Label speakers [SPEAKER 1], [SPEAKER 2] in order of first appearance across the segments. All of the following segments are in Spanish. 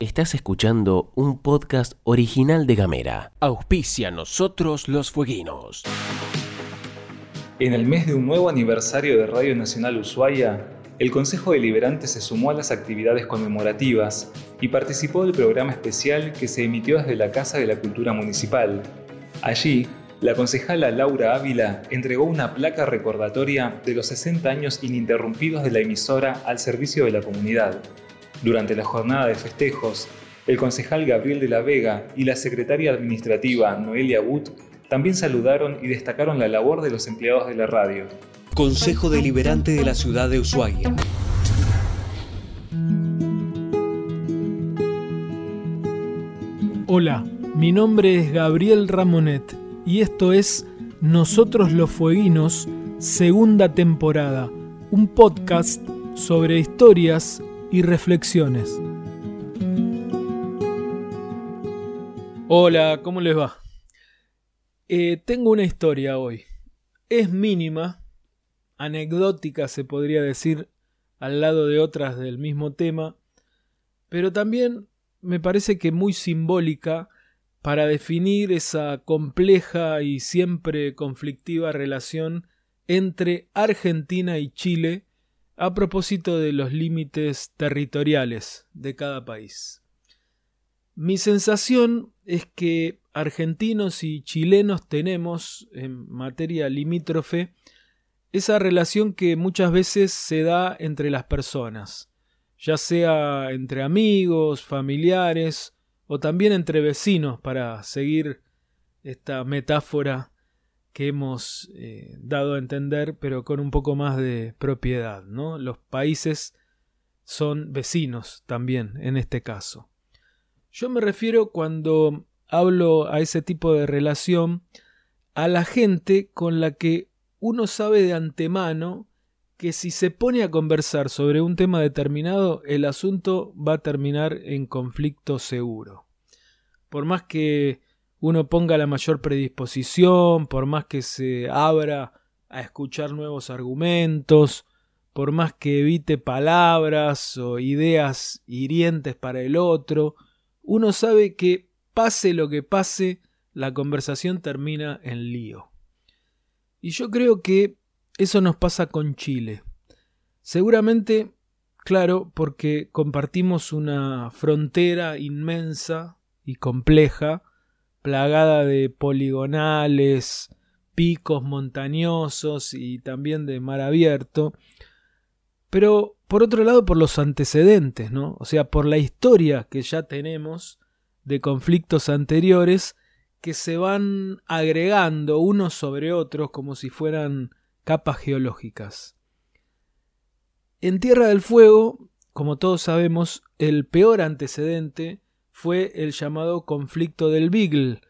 [SPEAKER 1] Estás escuchando un podcast original de Gamera.
[SPEAKER 2] Auspicia nosotros los fueguinos.
[SPEAKER 3] En el mes de un nuevo aniversario de Radio Nacional Ushuaia, el Consejo Deliberante se sumó a las actividades conmemorativas y participó del programa especial que se emitió desde la Casa de la Cultura Municipal. Allí, la concejala Laura Ávila entregó una placa recordatoria de los 60 años ininterrumpidos de la emisora al servicio de la comunidad. Durante la jornada de festejos, el concejal Gabriel de la Vega y la secretaria administrativa Noelia Wood también saludaron y destacaron la labor de los empleados de la radio.
[SPEAKER 2] Consejo Deliberante de la Ciudad de Ushuaia.
[SPEAKER 4] Hola, mi nombre es Gabriel Ramonet y esto es Nosotros los Fueguinos, segunda temporada, un podcast sobre historias y reflexiones. Hola, ¿cómo les va? Eh, tengo una historia hoy. Es mínima, anecdótica se podría decir, al lado de otras del mismo tema, pero también me parece que muy simbólica para definir esa compleja y siempre conflictiva relación entre Argentina y Chile a propósito de los límites territoriales de cada país. Mi sensación es que argentinos y chilenos tenemos, en materia limítrofe, esa relación que muchas veces se da entre las personas, ya sea entre amigos, familiares o también entre vecinos, para seguir esta metáfora que hemos eh, dado a entender, pero con un poco más de propiedad. ¿no? Los países son vecinos también en este caso. Yo me refiero cuando hablo a ese tipo de relación a la gente con la que uno sabe de antemano que si se pone a conversar sobre un tema determinado, el asunto va a terminar en conflicto seguro. Por más que uno ponga la mayor predisposición, por más que se abra a escuchar nuevos argumentos, por más que evite palabras o ideas hirientes para el otro, uno sabe que pase lo que pase, la conversación termina en lío. Y yo creo que eso nos pasa con Chile. Seguramente, claro, porque compartimos una frontera inmensa y compleja, plagada de poligonales, picos montañosos y también de mar abierto, pero por otro lado por los antecedentes, ¿no? O sea, por la historia que ya tenemos de conflictos anteriores que se van agregando unos sobre otros como si fueran capas geológicas. En Tierra del Fuego, como todos sabemos, el peor antecedente fue el llamado conflicto del Beagle,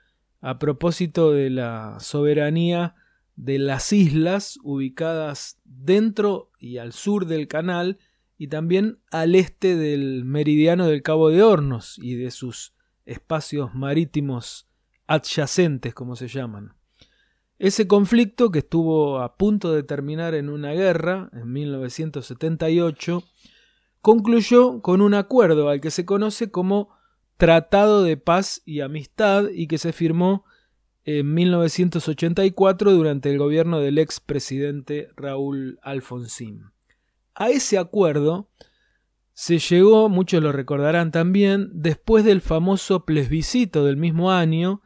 [SPEAKER 4] a propósito de la soberanía de las islas ubicadas dentro y al sur del canal y también al este del meridiano del Cabo de Hornos y de sus espacios marítimos adyacentes, como se llaman. Ese conflicto, que estuvo a punto de terminar en una guerra en 1978, concluyó con un acuerdo al que se conoce como Tratado de Paz y Amistad y que se firmó en 1984 durante el gobierno del expresidente Raúl Alfonsín. A ese acuerdo se llegó, muchos lo recordarán también, después del famoso plebiscito del mismo año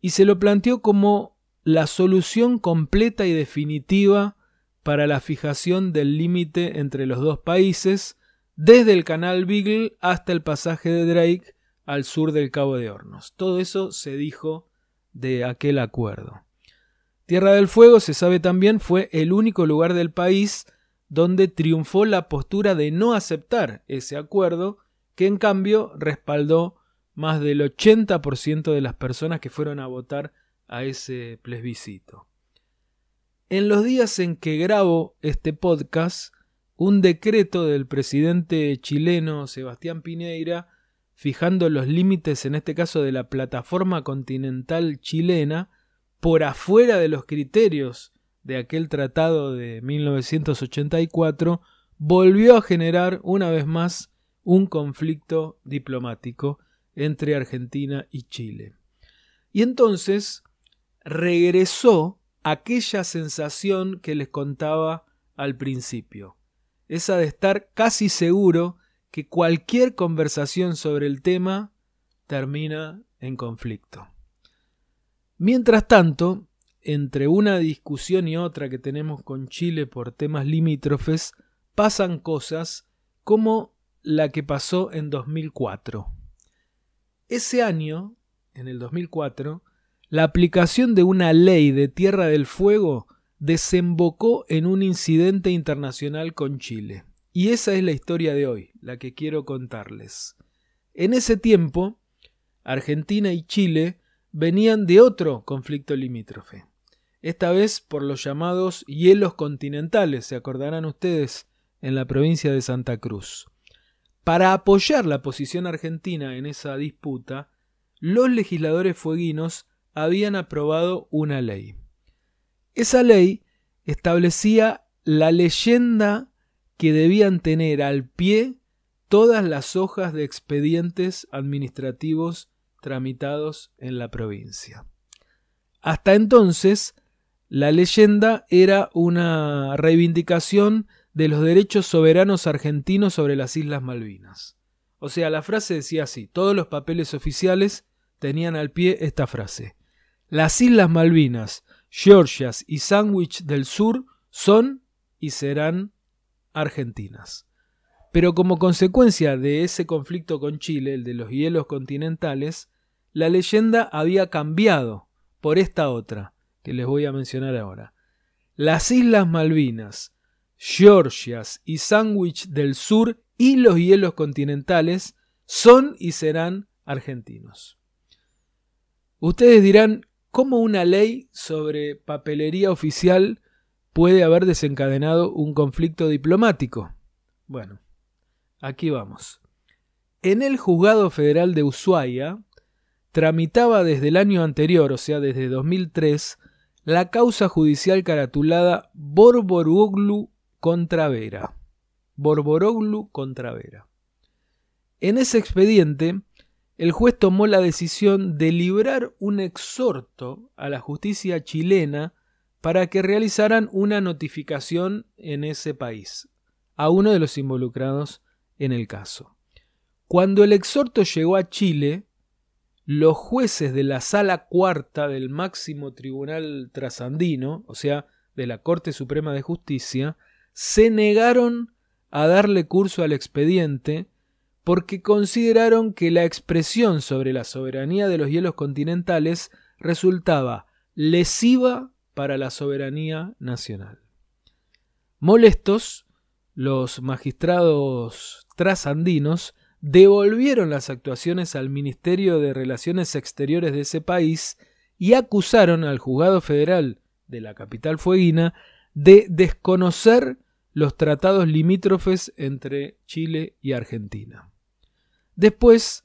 [SPEAKER 4] y se lo planteó como la solución completa y definitiva para la fijación del límite entre los dos países, desde el canal Beagle hasta el pasaje de Drake al sur del Cabo de Hornos. Todo eso se dijo de aquel acuerdo. Tierra del Fuego, se sabe también, fue el único lugar del país donde triunfó la postura de no aceptar ese acuerdo, que en cambio respaldó más del 80% de las personas que fueron a votar a ese plebiscito. En los días en que grabo este podcast, un decreto del presidente chileno Sebastián Pineira fijando los límites, en este caso de la plataforma continental chilena, por afuera de los criterios de aquel tratado de 1984 volvió a generar una vez más un conflicto diplomático entre Argentina y Chile. Y entonces regresó aquella sensación que les contaba al principio, esa de estar casi seguro que cualquier conversación sobre el tema termina en conflicto. Mientras tanto, entre una discusión y otra que tenemos con Chile por temas limítrofes, pasan cosas como la que pasó en 2004. Ese año, en el 2004, la aplicación de una ley de Tierra del Fuego desembocó en un incidente internacional con Chile. Y esa es la historia de hoy, la que quiero contarles. En ese tiempo, Argentina y Chile venían de otro conflicto limítrofe. Esta vez por los llamados hielos continentales, se acordarán ustedes, en la provincia de Santa Cruz. Para apoyar la posición argentina en esa disputa, los legisladores fueguinos habían aprobado una ley. Esa ley establecía la leyenda que debían tener al pie todas las hojas de expedientes administrativos tramitados en la provincia. Hasta entonces, la leyenda era una reivindicación de los derechos soberanos argentinos sobre las Islas Malvinas. O sea, la frase decía así, todos los papeles oficiales tenían al pie esta frase. Las Islas Malvinas, Georgias y Sandwich del Sur son y serán argentinas. Pero como consecuencia de ese conflicto con Chile, el de los hielos continentales, la leyenda había cambiado por esta otra, que les voy a mencionar ahora. Las Islas Malvinas, Georgias y Sandwich del Sur y los hielos continentales son y serán argentinos. Ustedes dirán, ¿cómo una ley sobre papelería oficial puede haber desencadenado un conflicto diplomático? Bueno, aquí vamos. En el Juzgado Federal de Ushuaia tramitaba desde el año anterior, o sea, desde 2003, la causa judicial caratulada Borboroglu contra Vera. Borboroglu contra Vera. En ese expediente, el juez tomó la decisión de librar un exhorto a la justicia chilena para que realizaran una notificación en ese país a uno de los involucrados en el caso. Cuando el exhorto llegó a Chile, los jueces de la sala cuarta del máximo tribunal trasandino, o sea, de la Corte Suprema de Justicia, se negaron a darle curso al expediente porque consideraron que la expresión sobre la soberanía de los hielos continentales resultaba lesiva para la soberanía nacional. Molestos, los magistrados trasandinos devolvieron las actuaciones al Ministerio de Relaciones Exteriores de ese país y acusaron al juzgado federal de la capital fueguina de desconocer los tratados limítrofes entre Chile y Argentina. Después,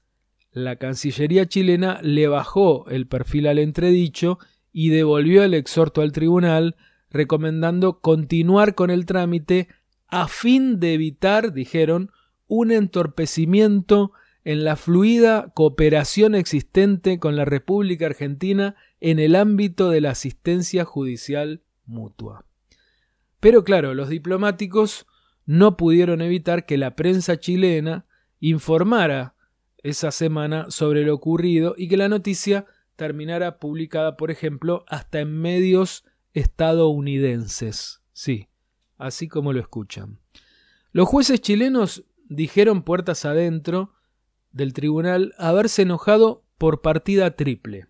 [SPEAKER 4] la Cancillería chilena le bajó el perfil al entredicho y devolvió el exhorto al tribunal, recomendando continuar con el trámite a fin de evitar, dijeron, un entorpecimiento en la fluida cooperación existente con la República Argentina en el ámbito de la asistencia judicial mutua. Pero claro, los diplomáticos no pudieron evitar que la prensa chilena informara esa semana sobre lo ocurrido y que la noticia terminara publicada, por ejemplo, hasta en medios estadounidenses. Sí, así como lo escuchan. Los jueces chilenos dijeron puertas adentro del tribunal haberse enojado por partida triple,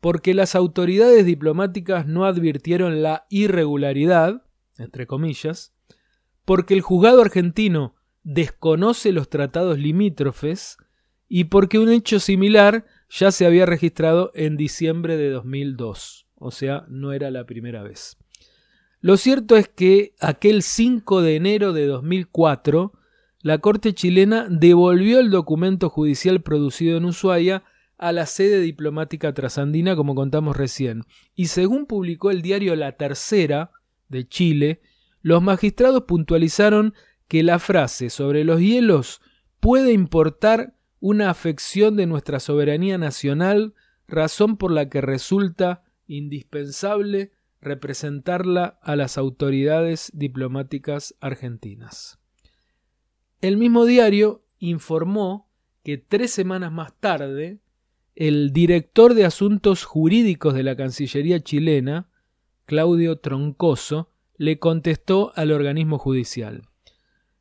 [SPEAKER 4] porque las autoridades diplomáticas no advirtieron la irregularidad, entre comillas, porque el juzgado argentino desconoce los tratados limítrofes y porque un hecho similar ya se había registrado en diciembre de 2002, o sea, no era la primera vez. Lo cierto es que aquel 5 de enero de 2004, la Corte chilena devolvió el documento judicial producido en Ushuaia a la sede diplomática trasandina, como contamos recién. Y según publicó el diario La Tercera de Chile, los magistrados puntualizaron que la frase sobre los hielos puede importar una afección de nuestra soberanía nacional, razón por la que resulta indispensable representarla a las autoridades diplomáticas argentinas. El mismo diario informó que tres semanas más tarde, el director de Asuntos Jurídicos de la Cancillería chilena, Claudio Troncoso, le contestó al organismo judicial.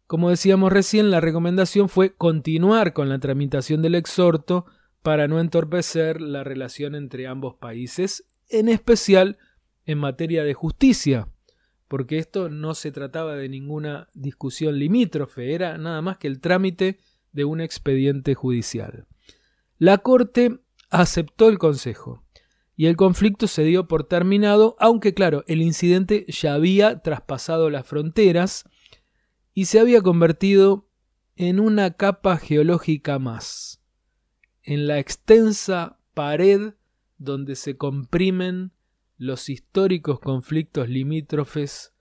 [SPEAKER 4] Como decíamos recién, la recomendación fue continuar con la tramitación del exhorto para no entorpecer la relación entre ambos países, en especial en materia de justicia, porque esto no se trataba de ninguna discusión limítrofe, era nada más que el trámite de un expediente judicial. La Corte aceptó el consejo y el conflicto se dio por terminado, aunque claro, el incidente ya había traspasado las fronteras y se había convertido en una capa geológica más, en la extensa pared donde se comprimen los históricos conflictos limítrofes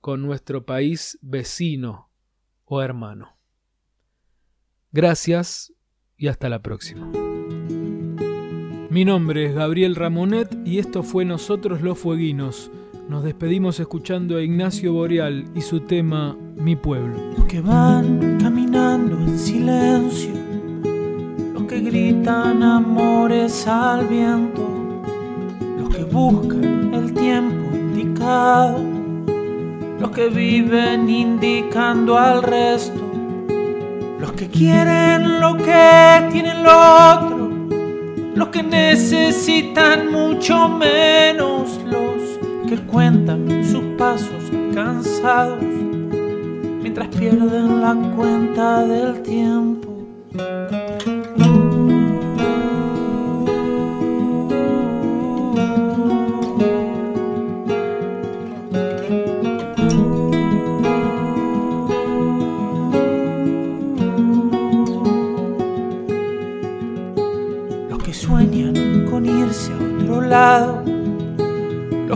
[SPEAKER 4] con nuestro país vecino o hermano. Gracias y hasta la próxima. Mi nombre es Gabriel Ramonet y esto fue Nosotros los Fueguinos. Nos despedimos escuchando a Ignacio Boreal y su tema Mi pueblo.
[SPEAKER 5] Los que van caminando en silencio, los que gritan amores al viento que buscan el tiempo indicado, los que viven indicando al resto, los que quieren lo que tienen el otro, los que necesitan mucho menos, los que cuentan sus pasos cansados mientras pierden la cuenta del tiempo.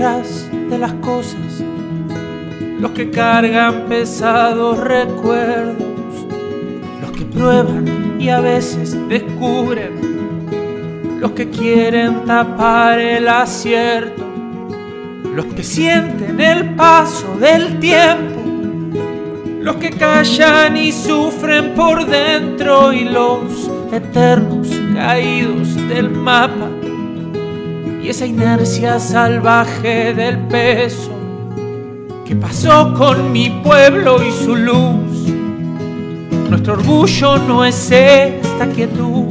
[SPEAKER 5] De las cosas, los que cargan pesados recuerdos, los que prueban y a veces descubren, los que quieren tapar el acierto, los que sienten el paso del tiempo, los que callan y sufren por dentro y los eternos caídos del mapa esa inercia salvaje del peso que pasó con mi pueblo y su luz. Nuestro orgullo no es esta quietud,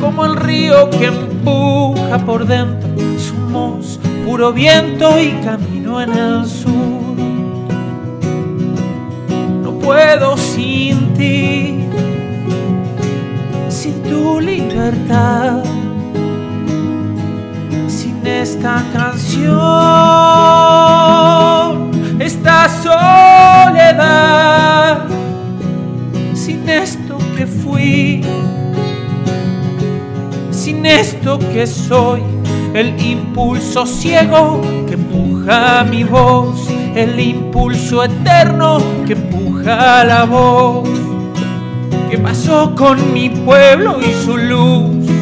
[SPEAKER 5] como el río que empuja por dentro. Somos puro viento y camino en el sur. No puedo sin ti, sin tu libertad esta canción, esta soledad, sin esto que fui, sin esto que soy, el impulso ciego que empuja mi voz, el impulso eterno que empuja la voz. ¿Qué pasó con mi pueblo y su luz?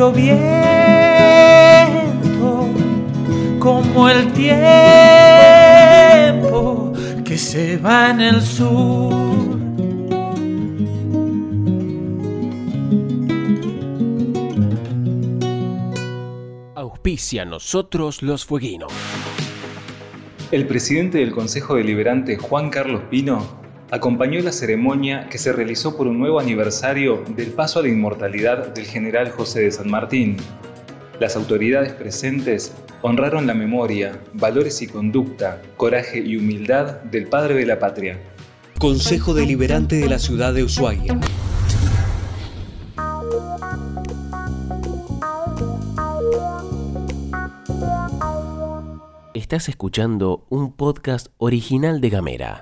[SPEAKER 5] Puro viento, como el tiempo que se va en el sur.
[SPEAKER 2] Auspicia a nosotros los fueguinos.
[SPEAKER 3] El presidente del Consejo Deliberante, Juan Carlos Pino, acompañó la ceremonia que se realizó por un nuevo aniversario del paso a la inmortalidad del general José de San Martín. Las autoridades presentes honraron la memoria, valores y conducta, coraje y humildad del padre de la patria.
[SPEAKER 2] Consejo Deliberante de la ciudad de Ushuaia.
[SPEAKER 1] Estás escuchando un podcast original de Gamera.